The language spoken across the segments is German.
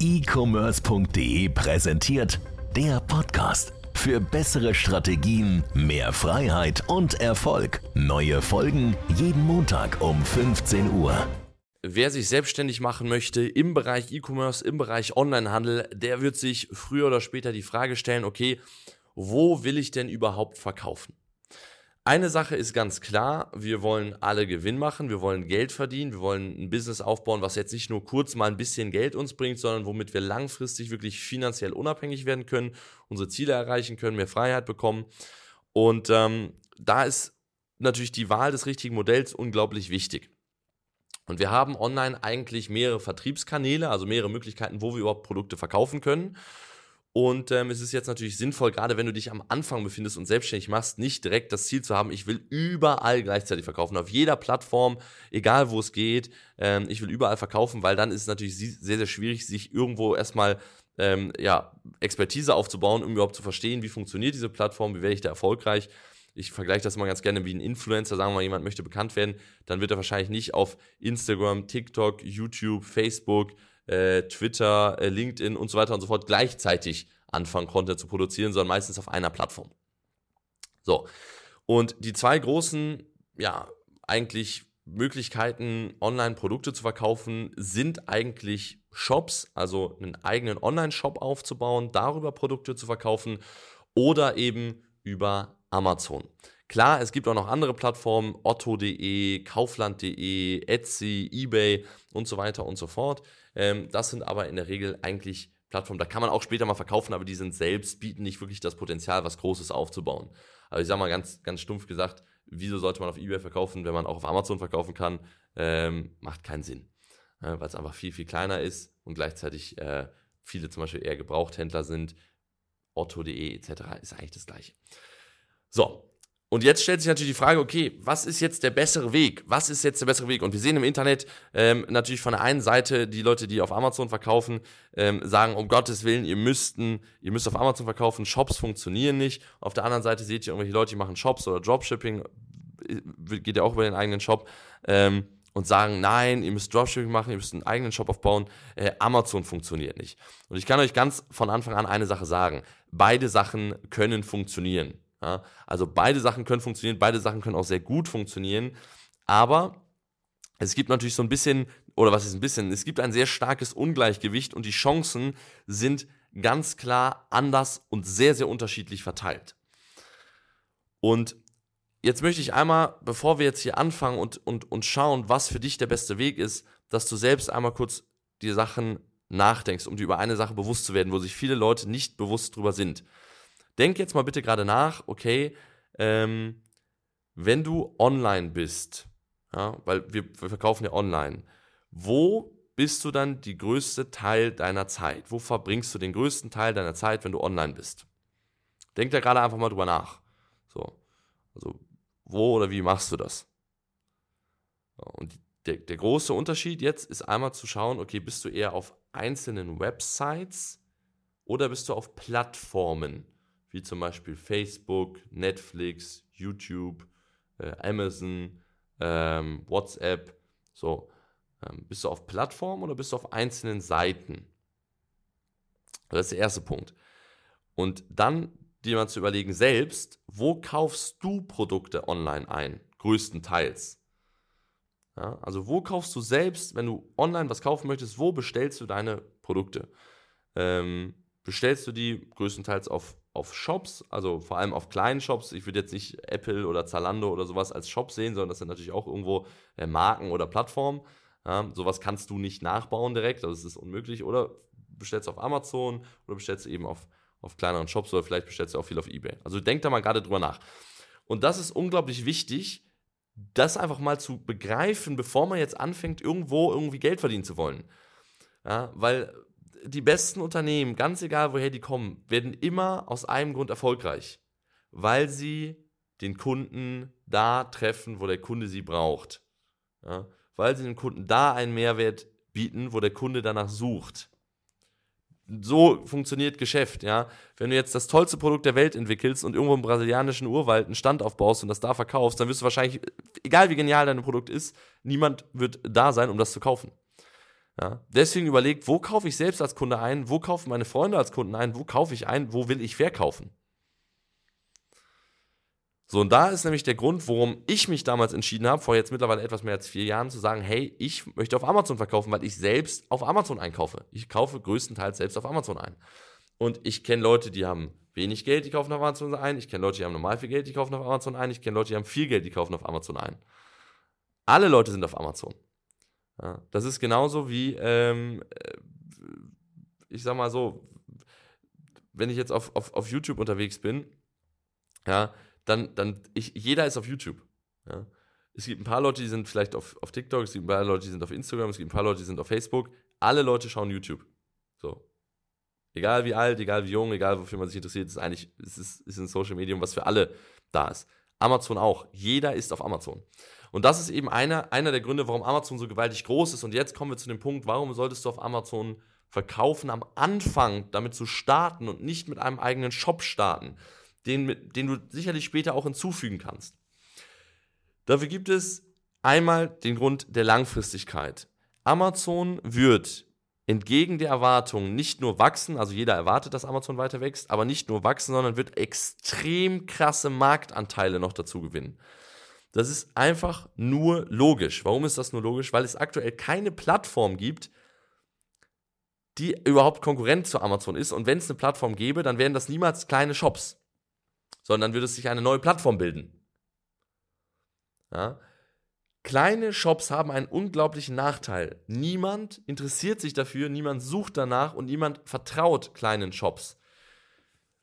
e-commerce.de präsentiert der Podcast. Für bessere Strategien, mehr Freiheit und Erfolg. Neue Folgen jeden Montag um 15 Uhr. Wer sich selbstständig machen möchte im Bereich E-Commerce, im Bereich Onlinehandel, der wird sich früher oder später die Frage stellen, okay, wo will ich denn überhaupt verkaufen? Eine Sache ist ganz klar, wir wollen alle Gewinn machen, wir wollen Geld verdienen, wir wollen ein Business aufbauen, was jetzt nicht nur kurz mal ein bisschen Geld uns bringt, sondern womit wir langfristig wirklich finanziell unabhängig werden können, unsere Ziele erreichen können, mehr Freiheit bekommen. Und ähm, da ist natürlich die Wahl des richtigen Modells unglaublich wichtig. Und wir haben online eigentlich mehrere Vertriebskanäle, also mehrere Möglichkeiten, wo wir überhaupt Produkte verkaufen können. Und ähm, es ist jetzt natürlich sinnvoll, gerade wenn du dich am Anfang befindest und selbstständig machst, nicht direkt das Ziel zu haben, ich will überall gleichzeitig verkaufen, auf jeder Plattform, egal wo es geht, ähm, ich will überall verkaufen, weil dann ist es natürlich sehr, sehr schwierig, sich irgendwo erstmal ähm, ja, Expertise aufzubauen, um überhaupt zu verstehen, wie funktioniert diese Plattform, wie werde ich da erfolgreich. Ich vergleiche das mal ganz gerne wie ein Influencer. Sagen wir mal, jemand möchte bekannt werden, dann wird er wahrscheinlich nicht auf Instagram, TikTok, YouTube, Facebook, äh, Twitter, äh, LinkedIn und so weiter und so fort gleichzeitig anfangen, Content zu produzieren, sondern meistens auf einer Plattform. So. Und die zwei großen, ja, eigentlich Möglichkeiten, Online-Produkte zu verkaufen, sind eigentlich Shops, also einen eigenen Online-Shop aufzubauen, darüber Produkte zu verkaufen oder eben über Amazon. Klar, es gibt auch noch andere Plattformen, otto.de, kaufland.de, Etsy, eBay und so weiter und so fort. Ähm, das sind aber in der Regel eigentlich Plattformen, da kann man auch später mal verkaufen, aber die sind selbst, bieten nicht wirklich das Potenzial, was Großes aufzubauen. Also ich sage mal ganz, ganz stumpf gesagt, wieso sollte man auf eBay verkaufen, wenn man auch auf Amazon verkaufen kann? Ähm, macht keinen Sinn. Äh, Weil es einfach viel, viel kleiner ist und gleichzeitig äh, viele zum Beispiel eher Gebrauchthändler sind. Otto.de etc. ist eigentlich das gleiche. So, und jetzt stellt sich natürlich die Frage, okay, was ist jetzt der bessere Weg? Was ist jetzt der bessere Weg? Und wir sehen im Internet ähm, natürlich von der einen Seite die Leute, die auf Amazon verkaufen, ähm, sagen, um Gottes Willen, ihr müssten, ihr müsst auf Amazon verkaufen, Shops funktionieren nicht. Auf der anderen Seite seht ihr irgendwelche Leute, die machen Shops oder Dropshipping, äh, geht ja auch über den eigenen Shop, ähm, und sagen, nein, ihr müsst Dropshipping machen, ihr müsst einen eigenen Shop aufbauen, äh, Amazon funktioniert nicht. Und ich kann euch ganz von Anfang an eine Sache sagen, beide Sachen können funktionieren. Ja, also beide Sachen können funktionieren, beide Sachen können auch sehr gut funktionieren, aber es gibt natürlich so ein bisschen, oder was ist ein bisschen, es gibt ein sehr starkes Ungleichgewicht und die Chancen sind ganz klar anders und sehr, sehr unterschiedlich verteilt. Und jetzt möchte ich einmal, bevor wir jetzt hier anfangen und, und, und schauen, was für dich der beste Weg ist, dass du selbst einmal kurz die Sachen nachdenkst, um dir über eine Sache bewusst zu werden, wo sich viele Leute nicht bewusst drüber sind. Denk jetzt mal bitte gerade nach, okay, ähm, wenn du online bist, ja, weil wir, wir verkaufen ja online, wo bist du dann die größte Teil deiner Zeit? Wo verbringst du den größten Teil deiner Zeit, wenn du online bist? Denk da gerade einfach mal drüber nach. So. Also, wo oder wie machst du das? Und der, der große Unterschied jetzt ist einmal zu schauen, okay, bist du eher auf einzelnen Websites oder bist du auf Plattformen? Wie zum Beispiel Facebook, Netflix, YouTube, äh, Amazon, ähm, WhatsApp. So, ähm, bist du auf Plattformen oder bist du auf einzelnen Seiten? Das ist der erste Punkt. Und dann dir mal zu überlegen selbst, wo kaufst du Produkte online ein? Größtenteils. Ja, also wo kaufst du selbst, wenn du online was kaufen möchtest, wo bestellst du deine Produkte? Ähm, bestellst du die größtenteils auf auf Shops, also vor allem auf kleinen Shops. Ich würde jetzt nicht Apple oder Zalando oder sowas als Shop sehen, sondern das sind natürlich auch irgendwo äh, Marken oder Plattformen. Ja, sowas kannst du nicht nachbauen direkt, also es ist unmöglich. Oder bestellst du auf Amazon oder bestellst du eben auf, auf kleineren Shops oder vielleicht bestellst du auch viel auf Ebay. Also denk da mal gerade drüber nach. Und das ist unglaublich wichtig, das einfach mal zu begreifen, bevor man jetzt anfängt, irgendwo irgendwie Geld verdienen zu wollen. Ja, weil die besten Unternehmen, ganz egal woher die kommen, werden immer aus einem Grund erfolgreich, weil sie den Kunden da treffen, wo der Kunde sie braucht. Ja? Weil sie dem Kunden da einen Mehrwert bieten, wo der Kunde danach sucht. So funktioniert Geschäft, ja. Wenn du jetzt das tollste Produkt der Welt entwickelst und irgendwo im brasilianischen Urwald einen Stand aufbaust und das da verkaufst, dann wirst du wahrscheinlich, egal wie genial dein Produkt ist, niemand wird da sein, um das zu kaufen. Ja? Deswegen überlegt, wo kaufe ich selbst als Kunde ein, wo kaufen meine Freunde als Kunden ein, wo kaufe ich ein, wo will ich verkaufen. So, und da ist nämlich der Grund, warum ich mich damals entschieden habe, vor jetzt mittlerweile etwas mehr als vier Jahren, zu sagen, hey, ich möchte auf Amazon verkaufen, weil ich selbst auf Amazon einkaufe. Ich kaufe größtenteils selbst auf Amazon ein. Und ich kenne Leute, die haben wenig Geld, die kaufen auf Amazon ein. Ich kenne Leute, die haben normal viel Geld, die kaufen auf Amazon ein. Ich kenne Leute, die haben viel Geld, die kaufen auf Amazon ein. Alle Leute sind auf Amazon. Ja, das ist genauso wie, ähm, äh, ich sag mal so, wenn ich jetzt auf, auf, auf YouTube unterwegs bin, ja, dann, dann ich, jeder ist auf YouTube. Ja. Es gibt ein paar Leute, die sind vielleicht auf, auf TikTok, es gibt ein paar Leute, die sind auf Instagram, es gibt ein paar Leute, die sind auf Facebook. Alle Leute schauen YouTube. So. Egal wie alt, egal wie jung, egal wofür man sich interessiert, ist eigentlich, es ist, ist ein Social Medium, was für alle da ist. Amazon auch. Jeder ist auf Amazon. Und das ist eben einer, einer der Gründe, warum Amazon so gewaltig groß ist. Und jetzt kommen wir zu dem Punkt, warum solltest du auf Amazon verkaufen am Anfang, damit zu starten und nicht mit einem eigenen Shop starten den, den du sicherlich später auch hinzufügen kannst. Dafür gibt es einmal den Grund der Langfristigkeit. Amazon wird entgegen der Erwartungen nicht nur wachsen, also jeder erwartet, dass Amazon weiter wächst, aber nicht nur wachsen, sondern wird extrem krasse Marktanteile noch dazu gewinnen. Das ist einfach nur logisch. Warum ist das nur logisch? Weil es aktuell keine Plattform gibt, die überhaupt Konkurrent zu Amazon ist. Und wenn es eine Plattform gäbe, dann wären das niemals kleine Shops sondern würde sich eine neue Plattform bilden. Ja? Kleine Shops haben einen unglaublichen Nachteil. Niemand interessiert sich dafür, niemand sucht danach und niemand vertraut kleinen Shops.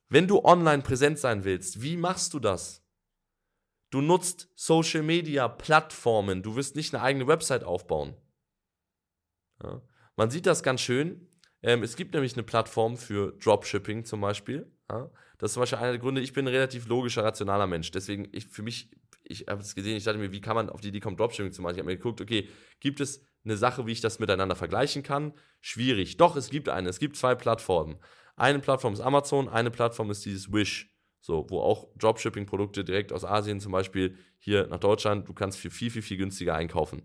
Wenn du online präsent sein willst, wie machst du das? Du nutzt Social Media Plattformen, du wirst nicht eine eigene Website aufbauen. Ja? Man sieht das ganz schön. Ähm, es gibt nämlich eine Plattform für Dropshipping zum Beispiel. Ja? Das ist zum Beispiel einer der Gründe, ich bin ein relativ logischer, rationaler Mensch. Deswegen, ich, für mich, ich habe es gesehen, ich dachte mir, wie kann man auf die Idee kommen, Dropshipping zu machen? Ich habe mir geguckt, okay, gibt es eine Sache, wie ich das miteinander vergleichen kann? Schwierig. Doch, es gibt eine. Es gibt zwei Plattformen. Eine Plattform ist Amazon, eine Plattform ist dieses Wish. So, wo auch Dropshipping-Produkte direkt aus Asien zum Beispiel hier nach Deutschland, du kannst für viel, viel, viel günstiger einkaufen.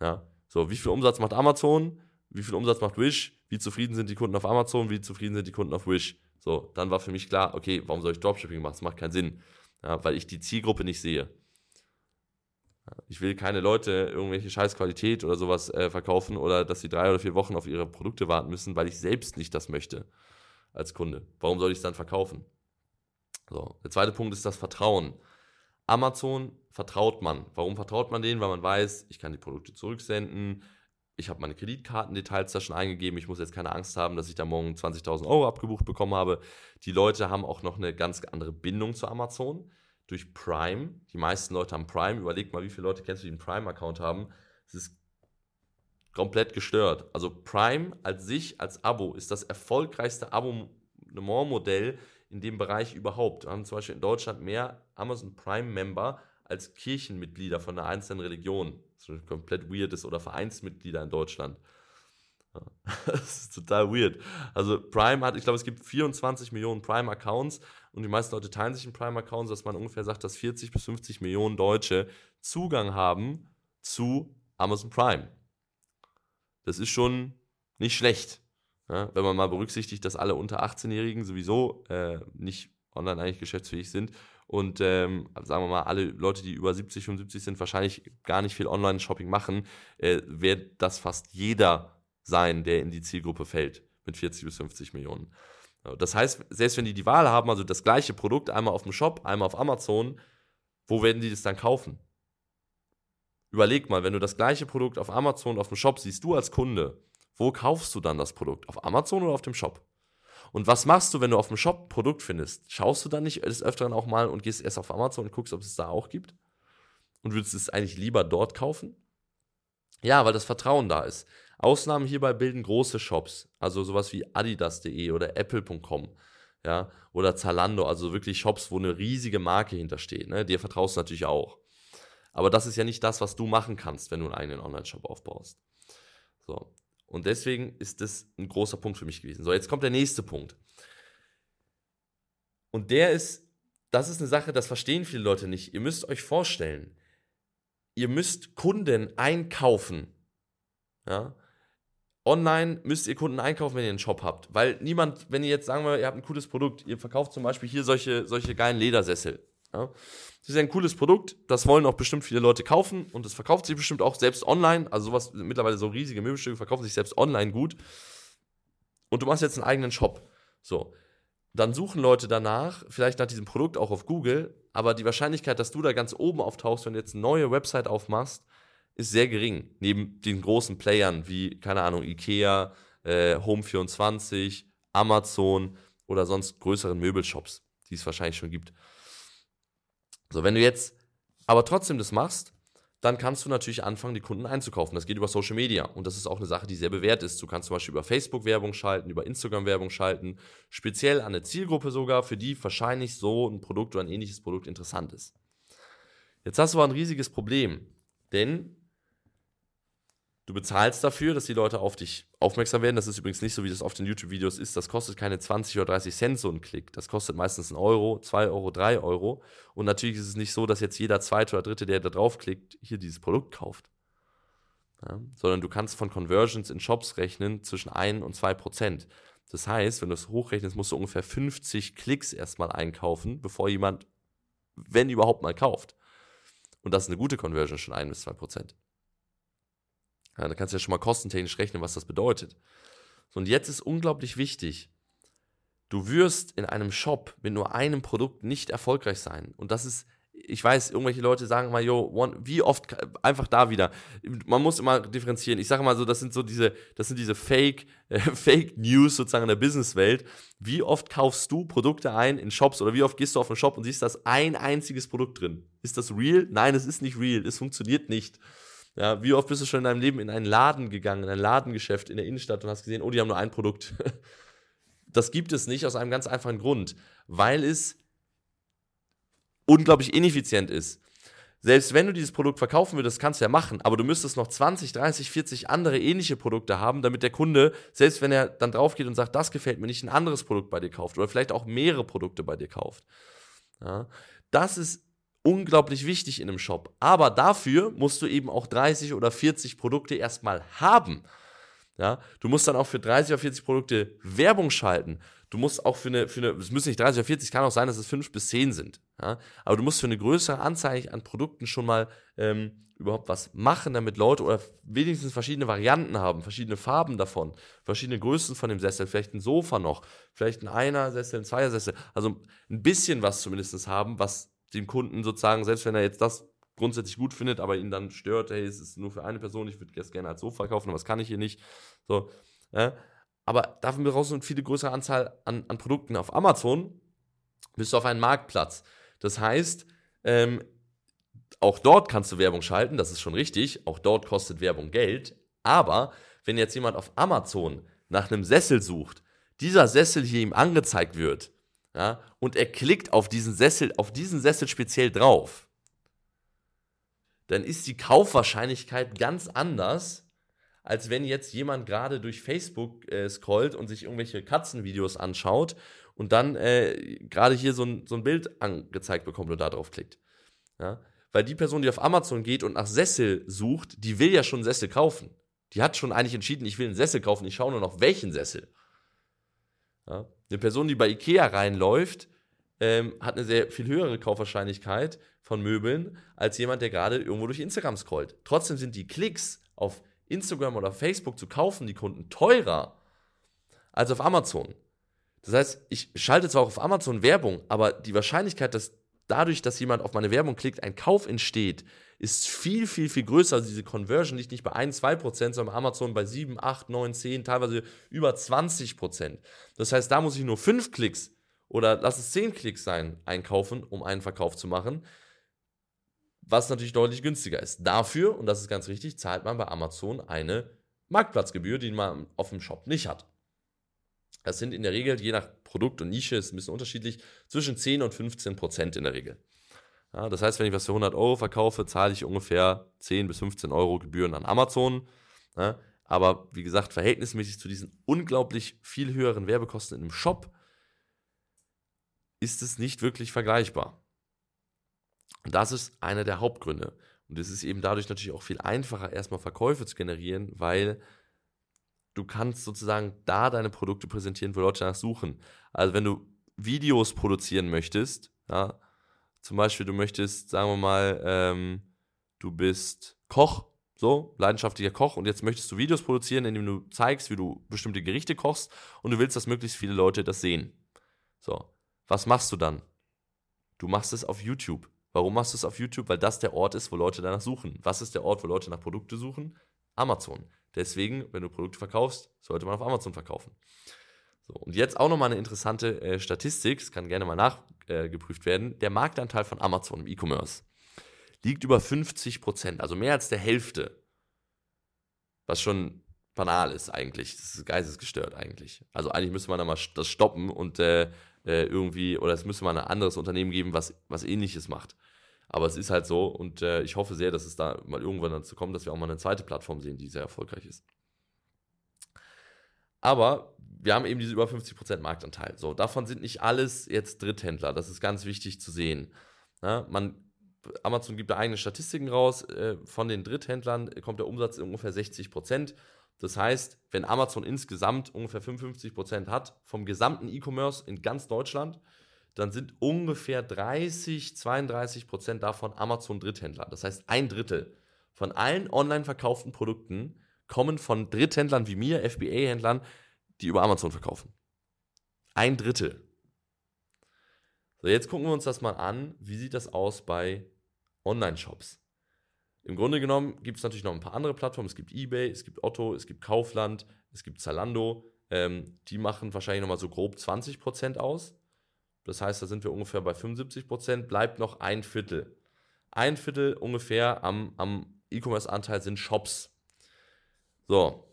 Ja, so, wie viel Umsatz macht Amazon? Wie viel Umsatz macht Wish? Wie zufrieden sind die Kunden auf Amazon? Wie zufrieden sind die Kunden auf Wish? So, dann war für mich klar, okay, warum soll ich Dropshipping machen? Das macht keinen Sinn, ja, weil ich die Zielgruppe nicht sehe. Ich will keine Leute irgendwelche Scheißqualität oder sowas äh, verkaufen oder dass sie drei oder vier Wochen auf ihre Produkte warten müssen, weil ich selbst nicht das möchte als Kunde. Warum soll ich es dann verkaufen? So, der zweite Punkt ist das Vertrauen. Amazon vertraut man. Warum vertraut man denen? Weil man weiß, ich kann die Produkte zurücksenden, ich habe meine Kreditkartendetails da schon eingegeben, ich muss jetzt keine Angst haben, dass ich da morgen 20.000 Euro abgebucht bekommen habe. Die Leute haben auch noch eine ganz andere Bindung zu Amazon durch Prime. Die meisten Leute haben Prime. Überleg mal, wie viele Leute kennst du, die einen Prime-Account haben. Es ist komplett gestört. Also Prime als sich, als Abo, ist das erfolgreichste Abonnementmodell in dem Bereich überhaupt. Wir haben zum Beispiel in Deutschland mehr Amazon Prime-Member als Kirchenmitglieder von einer einzelnen Religion. Das komplett weird ist, oder Vereinsmitglieder in Deutschland. Das ist total weird. Also Prime hat, ich glaube, es gibt 24 Millionen Prime-Accounts und die meisten Leute teilen sich einen Prime-Account, dass man ungefähr sagt, dass 40 bis 50 Millionen Deutsche Zugang haben zu Amazon Prime. Das ist schon nicht schlecht, ja, wenn man mal berücksichtigt, dass alle unter 18-Jährigen sowieso äh, nicht online eigentlich geschäftsfähig sind und ähm, sagen wir mal, alle Leute, die über 70, 75 sind, wahrscheinlich gar nicht viel Online-Shopping machen, äh, wird das fast jeder sein, der in die Zielgruppe fällt mit 40 bis 50 Millionen. Das heißt, selbst wenn die die Wahl haben, also das gleiche Produkt, einmal auf dem Shop, einmal auf Amazon, wo werden die das dann kaufen? Überleg mal, wenn du das gleiche Produkt auf Amazon auf dem Shop siehst, du als Kunde, wo kaufst du dann das Produkt? Auf Amazon oder auf dem Shop? Und was machst du, wenn du auf dem Shop ein Produkt findest? Schaust du dann nicht des Öfteren auch mal und gehst erst auf Amazon und guckst, ob es da auch gibt? Und würdest es eigentlich lieber dort kaufen? Ja, weil das Vertrauen da ist. Ausnahmen hierbei bilden große Shops, also sowas wie adidas.de oder apple.com, ja, oder Zalando, also wirklich Shops, wo eine riesige Marke hintersteht, ne? Dir vertraust du natürlich auch. Aber das ist ja nicht das, was du machen kannst, wenn du einen eigenen Online-Shop aufbaust. So. Und deswegen ist das ein großer Punkt für mich gewesen. So, jetzt kommt der nächste Punkt. Und der ist, das ist eine Sache, das verstehen viele Leute nicht. Ihr müsst euch vorstellen, ihr müsst Kunden einkaufen. Ja? online müsst ihr Kunden einkaufen, wenn ihr einen Shop habt. Weil niemand, wenn ihr jetzt sagen wir, ihr habt ein cooles Produkt, ihr verkauft zum Beispiel hier solche, solche geilen Ledersessel. Ja? Das ist ein cooles Produkt, das wollen auch bestimmt viele Leute kaufen und es verkauft sich bestimmt auch selbst online. Also sowas, mittlerweile so riesige Möbelstücke verkaufen sich selbst online gut. Und du machst jetzt einen eigenen Shop. So. Dann suchen Leute danach, vielleicht nach diesem Produkt auch auf Google, aber die Wahrscheinlichkeit, dass du da ganz oben auftauchst, wenn du jetzt eine neue Website aufmachst, ist sehr gering. Neben den großen Playern wie, keine Ahnung, Ikea, äh, Home24, Amazon oder sonst größeren Möbelshops, die es wahrscheinlich schon gibt. So, wenn du jetzt aber trotzdem das machst, dann kannst du natürlich anfangen, die Kunden einzukaufen. Das geht über Social Media und das ist auch eine Sache, die sehr bewährt ist. Du kannst zum Beispiel über Facebook Werbung schalten, über Instagram Werbung schalten, speziell an eine Zielgruppe sogar, für die wahrscheinlich so ein Produkt oder ein ähnliches Produkt interessant ist. Jetzt hast du aber ein riesiges Problem, denn Du bezahlst dafür, dass die Leute auf dich aufmerksam werden. Das ist übrigens nicht so, wie das auf den YouTube-Videos ist. Das kostet keine 20 oder 30 Cent so ein Klick. Das kostet meistens einen Euro, 2 Euro, 3 Euro. Und natürlich ist es nicht so, dass jetzt jeder zweite oder dritte, der da draufklickt, hier dieses Produkt kauft. Ja? Sondern du kannst von Conversions in Shops rechnen zwischen 1 und 2 Prozent. Das heißt, wenn du es hochrechnest, musst du ungefähr 50 Klicks erstmal einkaufen, bevor jemand, wenn überhaupt mal kauft. Und das ist eine gute Conversion, schon 1 bis 2 Prozent. Ja, da kannst du ja schon mal kostentechnisch rechnen, was das bedeutet. So, und jetzt ist unglaublich wichtig, du wirst in einem Shop mit nur einem Produkt nicht erfolgreich sein. Und das ist, ich weiß, irgendwelche Leute sagen mal, yo, one, wie oft, einfach da wieder. Man muss immer differenzieren. Ich sage mal so, das sind so diese, das sind diese Fake, äh, Fake News sozusagen in der Businesswelt. Wie oft kaufst du Produkte ein in Shops oder wie oft gehst du auf einen Shop und siehst, da ist ein einziges Produkt drin? Ist das real? Nein, es ist nicht real. Es funktioniert nicht. Ja, wie oft bist du schon in deinem Leben in einen Laden gegangen, in ein Ladengeschäft in der Innenstadt und hast gesehen, oh, die haben nur ein Produkt. Das gibt es nicht aus einem ganz einfachen Grund, weil es unglaublich ineffizient ist. Selbst wenn du dieses Produkt verkaufen würdest, kannst du ja machen, aber du müsstest noch 20, 30, 40 andere ähnliche Produkte haben, damit der Kunde, selbst wenn er dann drauf geht und sagt, das gefällt mir nicht, ein anderes Produkt bei dir kauft oder vielleicht auch mehrere Produkte bei dir kauft. Ja, das ist unglaublich wichtig in einem Shop. Aber dafür musst du eben auch 30 oder 40 Produkte erstmal haben. Ja, du musst dann auch für 30 oder 40 Produkte Werbung schalten. Du musst auch für eine, für eine, es müssen nicht 30 oder 40, kann auch sein, dass es 5 bis 10 sind. Ja, aber du musst für eine größere Anzahl an Produkten schon mal ähm, überhaupt was machen, damit Leute oder wenigstens verschiedene Varianten haben, verschiedene Farben davon, verschiedene Größen von dem Sessel, vielleicht ein Sofa noch, vielleicht ein Einer-Sessel, ein Zweier-Sessel. Also ein bisschen was zumindest haben, was dem Kunden sozusagen, selbst wenn er jetzt das grundsätzlich gut findet, aber ihn dann stört, hey, es ist nur für eine Person, ich würde das gerne als Sofa kaufen, aber das kann ich hier nicht. So, ja. Aber dafür brauchst du eine viel größere Anzahl an, an Produkten. Auf Amazon bist du auf einem Marktplatz. Das heißt, ähm, auch dort kannst du Werbung schalten, das ist schon richtig. Auch dort kostet Werbung Geld. Aber wenn jetzt jemand auf Amazon nach einem Sessel sucht, dieser Sessel hier ihm angezeigt wird, ja, und er klickt auf diesen Sessel, auf diesen Sessel speziell drauf, dann ist die Kaufwahrscheinlichkeit ganz anders, als wenn jetzt jemand gerade durch Facebook äh, scrollt und sich irgendwelche Katzenvideos anschaut und dann äh, gerade hier so ein, so ein Bild angezeigt bekommt und da drauf klickt. Ja? Weil die Person, die auf Amazon geht und nach Sessel sucht, die will ja schon einen Sessel kaufen. Die hat schon eigentlich entschieden, ich will einen Sessel kaufen, ich schaue nur noch welchen Sessel. Ja? Eine Person, die bei Ikea reinläuft, ähm, hat eine sehr viel höhere Kaufwahrscheinlichkeit von Möbeln als jemand, der gerade irgendwo durch Instagram scrollt. Trotzdem sind die Klicks auf Instagram oder Facebook zu kaufen, die Kunden teurer als auf Amazon. Das heißt, ich schalte zwar auch auf Amazon Werbung, aber die Wahrscheinlichkeit, dass dadurch, dass jemand auf meine Werbung klickt, ein Kauf entsteht, ist viel, viel, viel größer. Also diese Conversion liegt nicht bei 1, 2 Prozent, sondern bei Amazon bei 7, 8, 9, 10, teilweise über 20 Prozent. Das heißt, da muss ich nur 5 Klicks oder lass es 10 Klicks sein, einkaufen, um einen Verkauf zu machen, was natürlich deutlich günstiger ist. Dafür, und das ist ganz richtig, zahlt man bei Amazon eine Marktplatzgebühr, die man auf dem Shop nicht hat. Das sind in der Regel, je nach Produkt und Nische, ist ein bisschen unterschiedlich, zwischen 10 und 15 Prozent in der Regel. Ja, das heißt, wenn ich was für 100 Euro verkaufe, zahle ich ungefähr 10 bis 15 Euro Gebühren an Amazon. Ja, aber wie gesagt, verhältnismäßig zu diesen unglaublich viel höheren Werbekosten in einem Shop ist es nicht wirklich vergleichbar. Und das ist einer der Hauptgründe. Und es ist eben dadurch natürlich auch viel einfacher, erstmal Verkäufe zu generieren, weil du kannst sozusagen da deine Produkte präsentieren, wo Leute danach suchen. Also wenn du Videos produzieren möchtest, ja, zum Beispiel du möchtest, sagen wir mal, ähm, du bist Koch, so, leidenschaftlicher Koch und jetzt möchtest du Videos produzieren, indem du zeigst, wie du bestimmte Gerichte kochst und du willst, dass möglichst viele Leute das sehen. So, was machst du dann? Du machst es auf YouTube. Warum machst du es auf YouTube? Weil das der Ort ist, wo Leute danach suchen. Was ist der Ort, wo Leute nach Produkte suchen? Amazon. Deswegen, wenn du Produkte verkaufst, sollte man auf Amazon verkaufen. So, und jetzt auch nochmal eine interessante äh, Statistik, das kann gerne mal nachgeprüft äh, werden. Der Marktanteil von Amazon im E-Commerce liegt über 50 Prozent, also mehr als der Hälfte. Was schon banal ist eigentlich. Das ist geistesgestört eigentlich. Also eigentlich müsste man da mal das stoppen und äh, äh, irgendwie, oder es müsste mal ein anderes Unternehmen geben, was, was ähnliches macht. Aber es ist halt so und äh, ich hoffe sehr, dass es da mal irgendwann dazu kommt, dass wir auch mal eine zweite Plattform sehen, die sehr erfolgreich ist. Aber wir haben eben diese über 50% Marktanteil. So, davon sind nicht alles jetzt Dritthändler. Das ist ganz wichtig zu sehen. Ja, man, Amazon gibt da eigene Statistiken raus. Äh, von den Dritthändlern kommt der Umsatz in ungefähr 60%. Das heißt, wenn Amazon insgesamt ungefähr 55% hat vom gesamten E-Commerce in ganz Deutschland, dann sind ungefähr 30, 32 Prozent davon Amazon Dritthändler. Das heißt, ein Drittel von allen online verkauften Produkten kommen von Dritthändlern wie mir, FBA-Händlern, die über Amazon verkaufen. Ein Drittel. So, jetzt gucken wir uns das mal an. Wie sieht das aus bei Online-Shops? Im Grunde genommen gibt es natürlich noch ein paar andere Plattformen. Es gibt eBay, es gibt Otto, es gibt Kaufland, es gibt Zalando. Ähm, die machen wahrscheinlich nochmal so grob 20% aus. Das heißt, da sind wir ungefähr bei 75 Prozent, bleibt noch ein Viertel. Ein Viertel ungefähr am, am E-Commerce-Anteil sind Shops. So,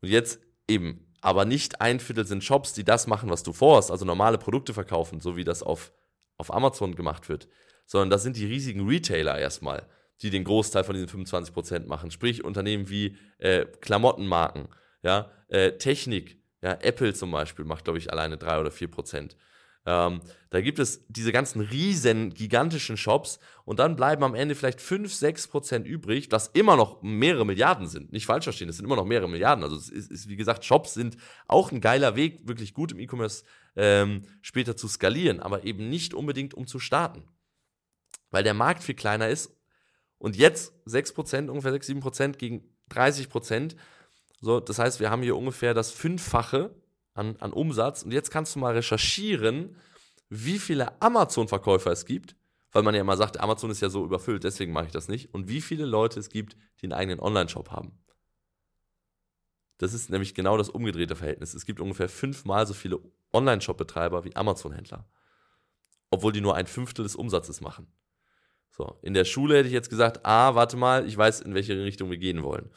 und jetzt eben, aber nicht ein Viertel sind Shops, die das machen, was du vorhast, also normale Produkte verkaufen, so wie das auf, auf Amazon gemacht wird, sondern das sind die riesigen Retailer erstmal, die den Großteil von diesen 25 Prozent machen. Sprich, Unternehmen wie äh, Klamottenmarken, ja, äh, Technik, ja, Apple zum Beispiel macht, glaube ich, alleine 3 oder 4 Prozent. Ähm, da gibt es diese ganzen riesen, gigantischen Shops und dann bleiben am Ende vielleicht 5, 6 Prozent übrig, was immer noch mehrere Milliarden sind. Nicht falsch verstehen, es sind immer noch mehrere Milliarden. Also es ist, ist wie gesagt, Shops sind auch ein geiler Weg, wirklich gut im E-Commerce ähm, später zu skalieren, aber eben nicht unbedingt, um zu starten. Weil der Markt viel kleiner ist und jetzt 6 Prozent, ungefähr 6, 7 Prozent gegen 30 Prozent. So, das heißt, wir haben hier ungefähr das Fünffache an, an Umsatz. Und jetzt kannst du mal recherchieren, wie viele Amazon-Verkäufer es gibt, weil man ja immer sagt, Amazon ist ja so überfüllt, deswegen mache ich das nicht. Und wie viele Leute es gibt, die einen eigenen Online-Shop haben. Das ist nämlich genau das umgedrehte Verhältnis. Es gibt ungefähr fünfmal so viele Online-Shop-Betreiber wie Amazon-Händler. Obwohl die nur ein Fünftel des Umsatzes machen. So, in der Schule hätte ich jetzt gesagt, ah, warte mal, ich weiß, in welche Richtung wir gehen wollen.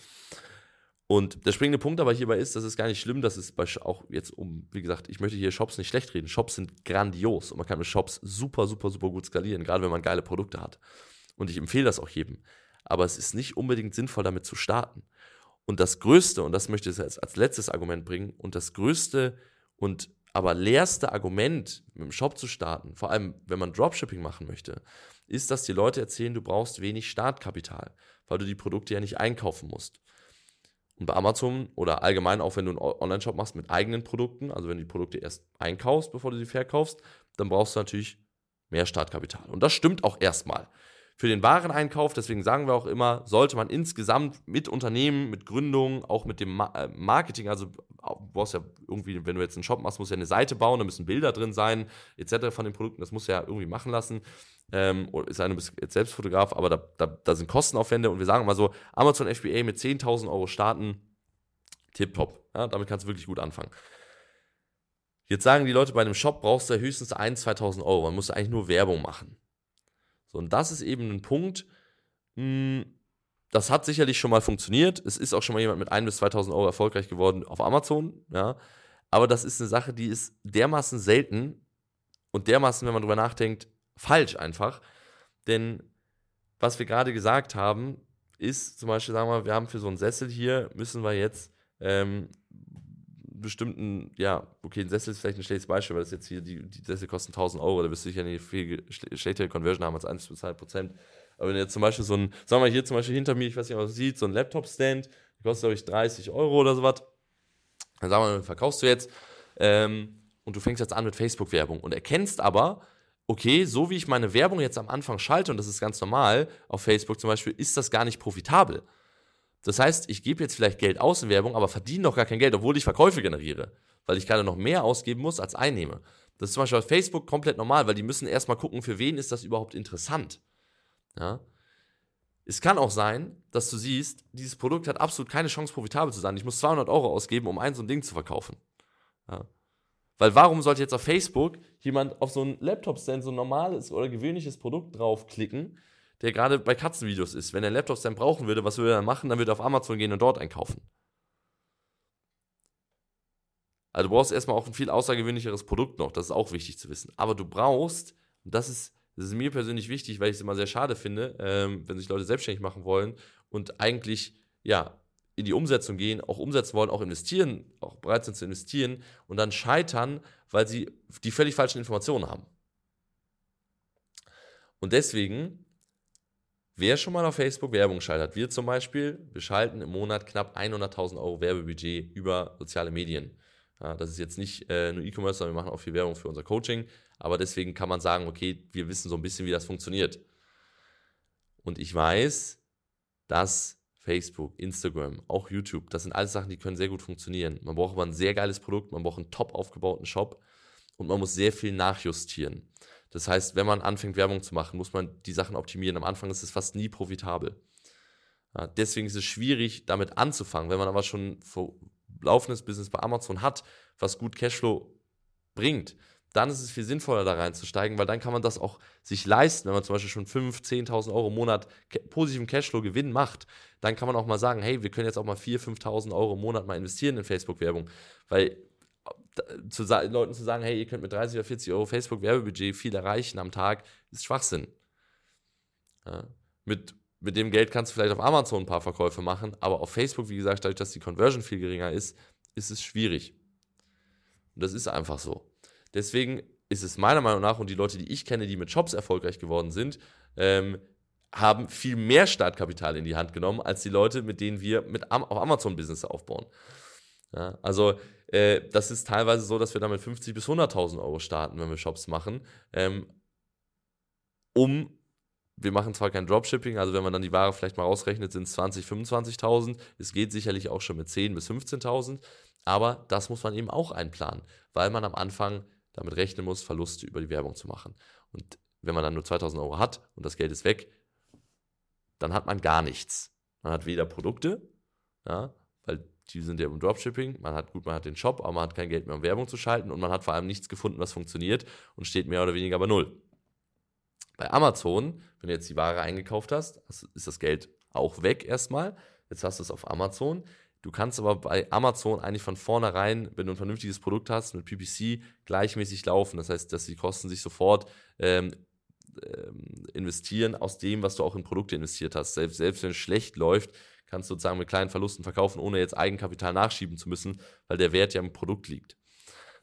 Und der springende Punkt aber hierbei ist, dass es gar nicht schlimm, dass es bei auch jetzt um, wie gesagt, ich möchte hier Shops nicht schlecht reden. Shops sind grandios und man kann mit Shops super, super, super gut skalieren, gerade wenn man geile Produkte hat. Und ich empfehle das auch jedem. Aber es ist nicht unbedingt sinnvoll, damit zu starten. Und das Größte, und das möchte ich jetzt als letztes Argument bringen, und das größte und aber leerste Argument, mit dem Shop zu starten, vor allem wenn man Dropshipping machen möchte, ist, dass die Leute erzählen, du brauchst wenig Startkapital, weil du die Produkte ja nicht einkaufen musst. Und bei Amazon oder allgemein auch wenn du einen Online-Shop machst mit eigenen Produkten, also wenn du die Produkte erst einkaufst, bevor du sie verkaufst, dann brauchst du natürlich mehr Startkapital. Und das stimmt auch erstmal. Für den Wareneinkauf, deswegen sagen wir auch immer, sollte man insgesamt mit Unternehmen, mit Gründungen, auch mit dem äh, Marketing, also du brauchst ja irgendwie, wenn du jetzt einen Shop machst, musst du ja eine Seite bauen, da müssen Bilder drin sein, etc. von den Produkten, das musst du ja irgendwie machen lassen. Ähm, ist eine bist jetzt selbst Fotograf, aber da, da, da sind Kostenaufwände und wir sagen mal so, Amazon FBA mit 10.000 Euro starten, tipptopp. Ja, damit kannst du wirklich gut anfangen. Jetzt sagen die Leute, bei einem Shop brauchst du ja höchstens 1.000, 2.000 Euro. Man muss eigentlich nur Werbung machen. So, und das ist eben ein Punkt, mh, hm, das hat sicherlich schon mal funktioniert. Es ist auch schon mal jemand mit 1.000 bis 2.000 Euro erfolgreich geworden auf Amazon. Ja. Aber das ist eine Sache, die ist dermaßen selten und dermaßen, wenn man drüber nachdenkt, falsch einfach. Denn was wir gerade gesagt haben, ist zum Beispiel, sagen wir mal, wir haben für so einen Sessel hier, müssen wir jetzt ähm, bestimmten, ja, okay, ein Sessel ist vielleicht ein schlechtes Beispiel, weil das jetzt hier, die, die Sessel kosten 1000 Euro, da wirst du sicher eine viel schlechtere Conversion haben als 1 bis 2 Prozent. Aber wenn jetzt zum Beispiel so ein, sagen wir hier zum Beispiel hinter mir, ich weiß nicht, was man sieht, so ein Laptop-Stand, kostet, glaube ich, 30 Euro oder sowas. Dann sagen wir, verkaufst du jetzt ähm, und du fängst jetzt an mit Facebook-Werbung und erkennst aber, okay, so wie ich meine Werbung jetzt am Anfang schalte, und das ist ganz normal auf Facebook zum Beispiel, ist das gar nicht profitabel. Das heißt, ich gebe jetzt vielleicht Geld aus in Werbung, aber verdiene noch gar kein Geld, obwohl ich Verkäufe generiere, weil ich gerade noch mehr ausgeben muss, als einnehme. Das ist zum Beispiel auf Facebook komplett normal, weil die müssen erstmal gucken, für wen ist das überhaupt interessant. Ja? Es kann auch sein, dass du siehst, dieses Produkt hat absolut keine Chance, profitabel zu sein. Ich muss 200 Euro ausgeben, um ein so ein Ding zu verkaufen. Ja? Weil warum sollte jetzt auf Facebook jemand auf so ein Laptop-Stand so ein normales oder gewöhnliches Produkt draufklicken, der gerade bei Katzenvideos ist? Wenn er einen Laptop-Stand brauchen würde, was würde er dann machen? Dann würde er auf Amazon gehen und dort einkaufen. Also du brauchst erstmal auch ein viel außergewöhnlicheres Produkt noch, das ist auch wichtig zu wissen. Aber du brauchst, und das ist, das ist mir persönlich wichtig, weil ich es immer sehr schade finde, ähm, wenn sich Leute selbstständig machen wollen und eigentlich, ja, in die Umsetzung gehen, auch umsetzen wollen, auch investieren, auch bereit sind zu investieren und dann scheitern, weil sie die völlig falschen Informationen haben. Und deswegen, wer schon mal auf Facebook Werbung schaltet, wir zum Beispiel, wir schalten im Monat knapp 100.000 Euro Werbebudget über soziale Medien. Ja, das ist jetzt nicht äh, nur E-Commerce, sondern wir machen auch viel Werbung für unser Coaching. Aber deswegen kann man sagen, okay, wir wissen so ein bisschen, wie das funktioniert. Und ich weiß, dass Facebook, Instagram, auch YouTube, das sind alles Sachen, die können sehr gut funktionieren. Man braucht aber ein sehr geiles Produkt, man braucht einen top aufgebauten Shop und man muss sehr viel nachjustieren. Das heißt, wenn man anfängt, Werbung zu machen, muss man die Sachen optimieren. Am Anfang ist es fast nie profitabel. Deswegen ist es schwierig, damit anzufangen. Wenn man aber schon laufendes Business bei Amazon hat, was gut Cashflow bringt, dann ist es viel sinnvoller, da reinzusteigen, weil dann kann man das auch sich leisten, wenn man zum Beispiel schon 5.000, 10.000 Euro im Monat positiven Cashflow-Gewinn macht, dann kann man auch mal sagen, hey, wir können jetzt auch mal 4.000, 5.000 Euro im Monat mal investieren in Facebook-Werbung, weil zu Leuten zu sagen, hey, ihr könnt mit 30 oder 40 Euro Facebook-Werbebudget viel erreichen am Tag, ist Schwachsinn. Ja. Mit, mit dem Geld kannst du vielleicht auf Amazon ein paar Verkäufe machen, aber auf Facebook, wie gesagt, dadurch, dass die Conversion viel geringer ist, ist es schwierig. Und das ist einfach so. Deswegen ist es meiner Meinung nach, und die Leute, die ich kenne, die mit Shops erfolgreich geworden sind, ähm, haben viel mehr Startkapital in die Hand genommen, als die Leute, mit denen wir mit Am auf Amazon Business aufbauen. Ja, also äh, das ist teilweise so, dass wir damit 50.000 bis 100.000 Euro starten, wenn wir Shops machen, ähm, um wir machen zwar kein Dropshipping, also wenn man dann die Ware vielleicht mal rausrechnet, sind es 20.000, 25.000. Es geht sicherlich auch schon mit 10.000 bis 15.000, aber das muss man eben auch einplanen, weil man am Anfang damit rechnen muss, Verluste über die Werbung zu machen. Und wenn man dann nur 2000 Euro hat und das Geld ist weg, dann hat man gar nichts. Man hat weder Produkte, ja, weil die sind ja im Dropshipping, man hat gut, man hat den Shop, aber man hat kein Geld mehr, um Werbung zu schalten und man hat vor allem nichts gefunden, was funktioniert und steht mehr oder weniger bei Null. Bei Amazon, wenn du jetzt die Ware eingekauft hast, ist das Geld auch weg erstmal. Jetzt hast du es auf Amazon. Du kannst aber bei Amazon eigentlich von vornherein, wenn du ein vernünftiges Produkt hast, mit PPC gleichmäßig laufen. Das heißt, dass die Kosten sich sofort ähm, ähm, investieren aus dem, was du auch in Produkte investiert hast. Selbst, selbst wenn es schlecht läuft, kannst du sozusagen mit kleinen Verlusten verkaufen, ohne jetzt Eigenkapital nachschieben zu müssen, weil der Wert ja im Produkt liegt.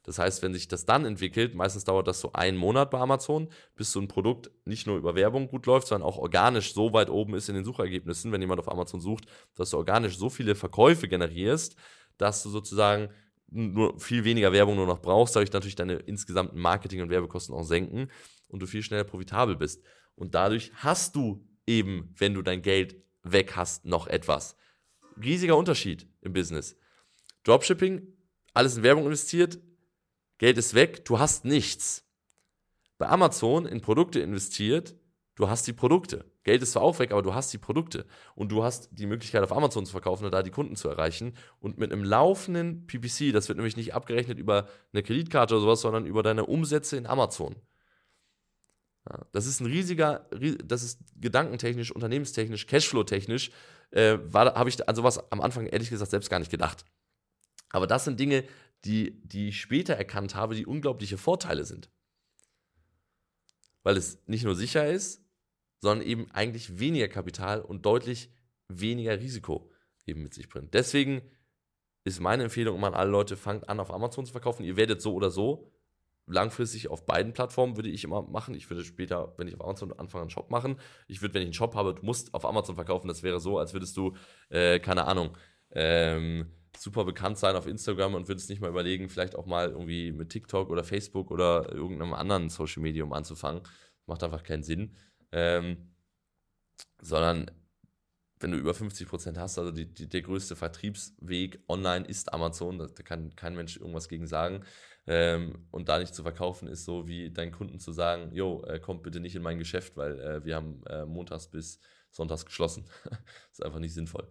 Das heißt, wenn sich das dann entwickelt, meistens dauert das so einen Monat bei Amazon, bis so ein Produkt nicht nur über Werbung gut läuft, sondern auch organisch so weit oben ist in den Suchergebnissen, wenn jemand auf Amazon sucht, dass du organisch so viele Verkäufe generierst, dass du sozusagen nur viel weniger Werbung nur noch brauchst, dadurch natürlich deine insgesamten Marketing- und Werbekosten auch senken und du viel schneller profitabel bist. Und dadurch hast du eben, wenn du dein Geld weg hast, noch etwas. Riesiger Unterschied im Business. Dropshipping, alles in Werbung investiert, Geld ist weg, du hast nichts. Bei Amazon in Produkte investiert, du hast die Produkte. Geld ist zwar auch weg, aber du hast die Produkte. Und du hast die Möglichkeit, auf Amazon zu verkaufen und da die Kunden zu erreichen. Und mit einem laufenden PPC, das wird nämlich nicht abgerechnet über eine Kreditkarte oder sowas, sondern über deine Umsätze in Amazon. Ja, das ist ein riesiger, das ist gedankentechnisch, unternehmenstechnisch, Cashflow-technisch, äh, habe ich an sowas am Anfang ehrlich gesagt selbst gar nicht gedacht. Aber das sind Dinge, die, die ich später erkannt habe, die unglaubliche Vorteile sind. Weil es nicht nur sicher ist, sondern eben eigentlich weniger Kapital und deutlich weniger Risiko eben mit sich bringt. Deswegen ist meine Empfehlung immer an alle Leute, fangt an auf Amazon zu verkaufen. Ihr werdet so oder so langfristig auf beiden Plattformen würde ich immer machen. Ich würde später, wenn ich auf Amazon anfange, einen Shop machen. Ich würde, wenn ich einen Shop habe, du musst auf Amazon verkaufen. Das wäre so, als würdest du, äh, keine Ahnung, ähm, super bekannt sein auf Instagram und würdest nicht mal überlegen, vielleicht auch mal irgendwie mit TikTok oder Facebook oder irgendeinem anderen Social Medium anzufangen. Macht einfach keinen Sinn. Ähm, sondern wenn du über 50 Prozent hast, also die, die, der größte Vertriebsweg online ist Amazon, da, kann kein Mensch irgendwas gegen sagen. Ähm, und da nicht zu verkaufen ist so wie deinen Kunden zu sagen, jo, äh, kommt bitte nicht in mein Geschäft, weil äh, wir haben äh, montags bis sonntags geschlossen. das ist einfach nicht sinnvoll.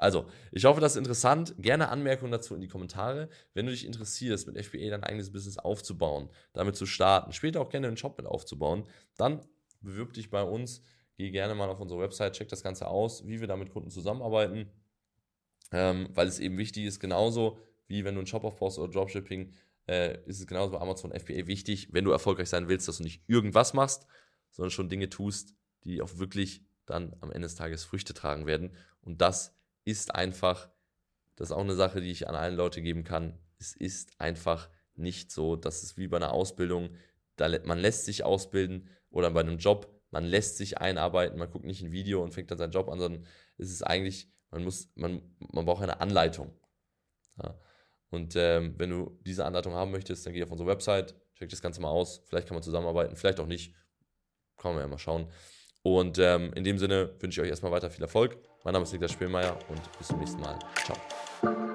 Also, ich hoffe, das ist interessant. Gerne Anmerkungen dazu in die Kommentare. Wenn du dich interessierst, mit FBA dein eigenes Business aufzubauen, damit zu starten, später auch gerne einen Shop mit aufzubauen, dann bewirb dich bei uns. Geh gerne mal auf unsere Website, check das Ganze aus, wie wir da mit Kunden zusammenarbeiten. Ähm, weil es eben wichtig ist, genauso wie wenn du einen Shop aufbaust oder Dropshipping, äh, ist es genauso bei Amazon FBA wichtig, wenn du erfolgreich sein willst, dass du nicht irgendwas machst, sondern schon Dinge tust, die auch wirklich dann am Ende des Tages Früchte tragen werden. Und das ist einfach, das ist auch eine Sache, die ich an allen Leute geben kann. Es ist einfach nicht so, dass es wie bei einer Ausbildung, da, man lässt sich ausbilden oder bei einem Job, man lässt sich einarbeiten, man guckt nicht ein Video und fängt dann seinen Job an, sondern es ist eigentlich, man muss, man, man braucht eine Anleitung. Ja. Und ähm, wenn du diese Anleitung haben möchtest, dann geh auf unsere Website, check das Ganze mal aus. Vielleicht kann man zusammenarbeiten, vielleicht auch nicht. Kann man ja mal schauen. Und ähm, in dem Sinne wünsche ich euch erstmal weiter viel Erfolg. Mein Name ist Niklas Spielmeier und bis zum nächsten Mal. Ciao.